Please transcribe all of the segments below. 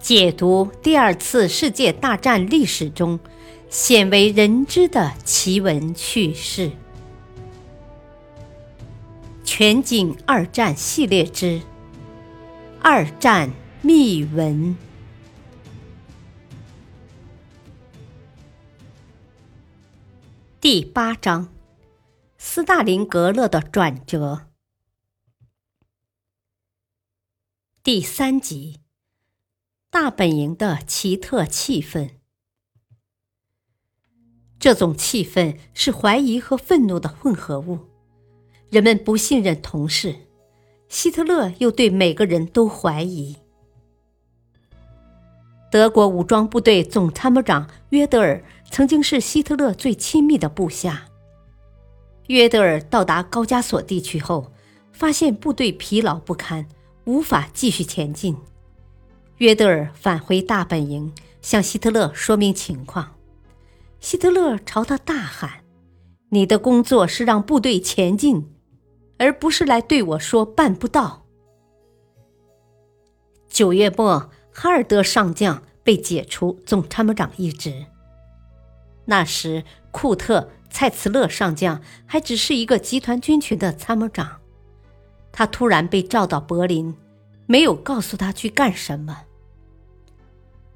解读第二次世界大战历史中鲜为人知的奇闻趣事，《全景二战系列之二战秘闻》第八章：斯大林格勒的转折。第三集。大本营的奇特气氛，这种气氛是怀疑和愤怒的混合物。人们不信任同事，希特勒又对每个人都怀疑。德国武装部队总参谋长约德尔曾经是希特勒最亲密的部下。约德尔到达高加索地区后，发现部队疲劳不堪，无法继续前进。约德尔返回大本营，向希特勒说明情况。希特勒朝他大喊：“你的工作是让部队前进，而不是来对我说办不到。”九月末，哈尔德上将被解除总参谋长一职。那时，库特蔡茨勒上将还只是一个集团军群的参谋长。他突然被召到柏林，没有告诉他去干什么。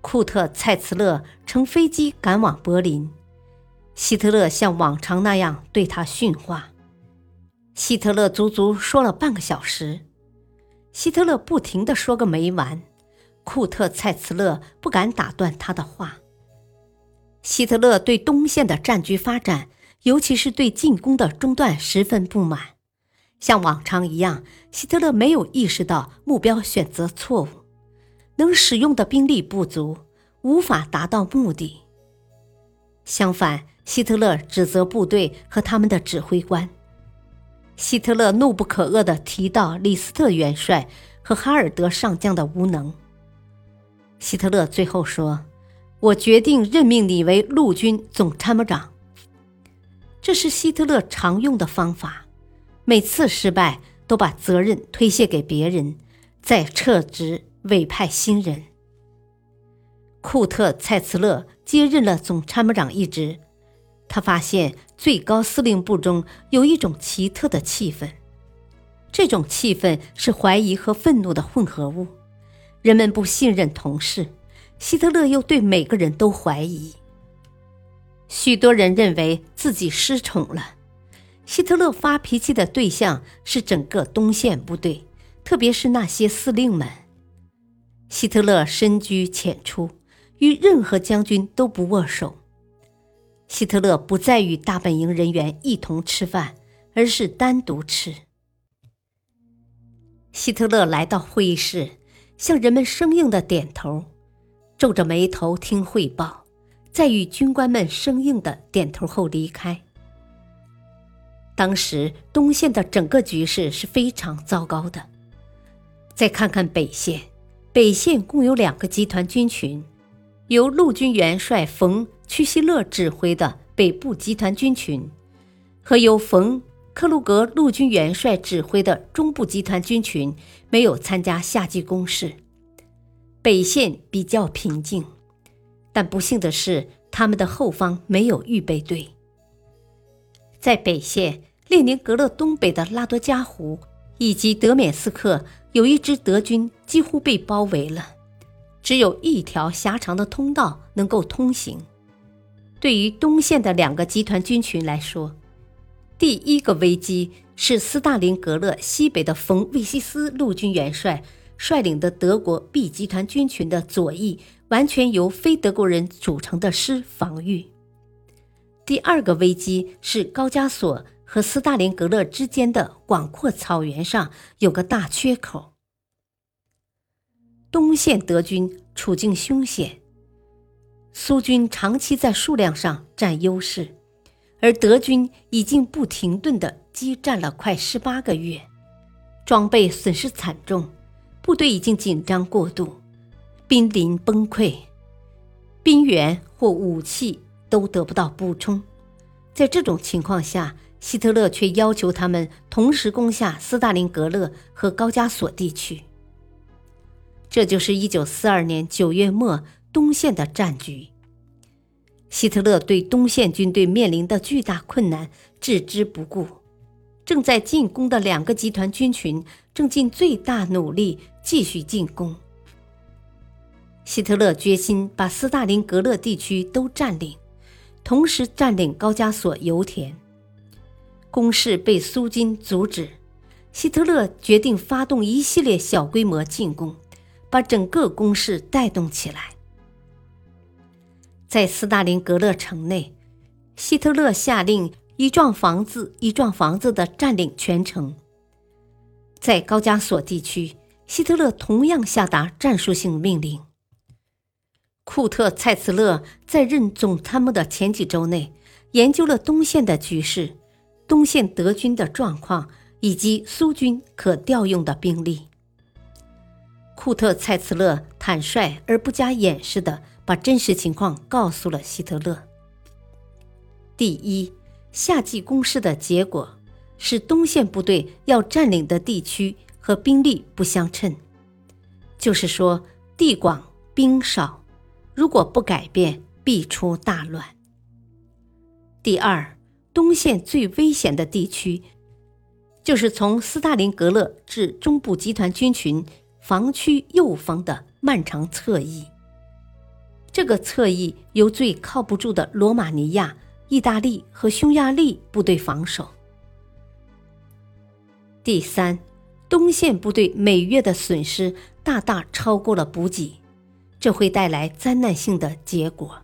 库特蔡茨勒乘飞机赶往柏林，希特勒像往常那样对他训话。希特勒足足说了半个小时，希特勒不停地说个没完，库特蔡茨勒不敢打断他的话。希特勒对东线的战局发展，尤其是对进攻的中断十分不满，像往常一样，希特勒没有意识到目标选择错误。能使用的兵力不足，无法达到目的。相反，希特勒指责部队和他们的指挥官。希特勒怒不可遏地提到李斯特元帅和哈尔德上将的无能。希特勒最后说：“我决定任命你为陆军总参谋长。”这是希特勒常用的方法，每次失败都把责任推卸给别人，再撤职。委派新人，库特蔡茨勒接任了总参谋长一职。他发现最高司令部中有一种奇特的气氛，这种气氛是怀疑和愤怒的混合物。人们不信任同事，希特勒又对每个人都怀疑。许多人认为自己失宠了。希特勒发脾气的对象是整个东线部队，特别是那些司令们。希特勒深居浅出，与任何将军都不握手。希特勒不再与大本营人员一同吃饭，而是单独吃。希特勒来到会议室，向人们生硬的点头，皱着眉头听汇报，在与军官们生硬的点头后离开。当时东线的整个局势是非常糟糕的。再看看北线。北线共有两个集团军群，由陆军元帅冯·屈希勒指挥的北部集团军群，和由冯·克鲁格陆军元帅指挥的中部集团军群没有参加夏季攻势。北线比较平静，但不幸的是，他们的后方没有预备队。在北线，列宁格勒东北的拉多加湖以及德缅斯克。有一支德军几乎被包围了，只有一条狭长的通道能够通行。对于东线的两个集团军群来说，第一个危机是斯大林格勒西北的冯·魏西斯陆军元帅率领的德国 B 集团军群的左翼完全由非德国人组成的师防御。第二个危机是高加索。和斯大林格勒之间的广阔草原上有个大缺口。东线德军处境凶险，苏军长期在数量上占优势，而德军已经不停顿地激战了快十八个月，装备损失惨重，部队已经紧张过度，濒临崩溃，兵员或武器都得不到补充。在这种情况下，希特勒却要求他们同时攻下斯大林格勒和高加索地区。这就是一九四二年九月末东线的战局。希特勒对东线军队面临的巨大困难置之不顾，正在进攻的两个集团军群正尽最大努力继续进攻。希特勒决心把斯大林格勒地区都占领，同时占领高加索油田。攻势被苏军阻止，希特勒决定发动一系列小规模进攻，把整个攻势带动起来。在斯大林格勒城内，希特勒下令一幢房子一幢房子的占领全城。在高加索地区，希特勒同样下达战术性命令。库特·蔡茨勒在任总参谋的前几周内，研究了东线的局势、东线德军的状况以及苏军可调用的兵力。库特·蔡茨勒坦率而不加掩饰的。把真实情况告诉了希特勒。第一，夏季攻势的结果是东线部队要占领的地区和兵力不相称，就是说地广兵少，如果不改变，必出大乱。第二，东线最危险的地区，就是从斯大林格勒至中部集团军群防区右方的漫长侧翼。这个侧翼由最靠不住的罗马尼亚、意大利和匈牙利部队防守。第三，东线部队每月的损失大大超过了补给，这会带来灾难性的结果。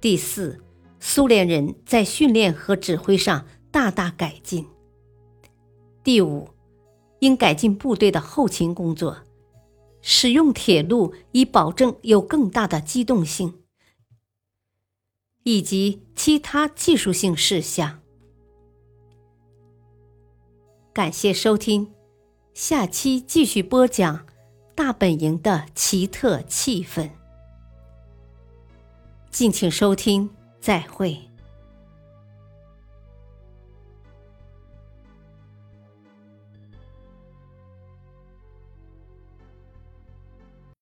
第四，苏联人在训练和指挥上大大改进。第五，应改进部队的后勤工作。使用铁路以保证有更大的机动性，以及其他技术性事项。感谢收听，下期继续播讲大本营的奇特气氛。敬请收听，再会。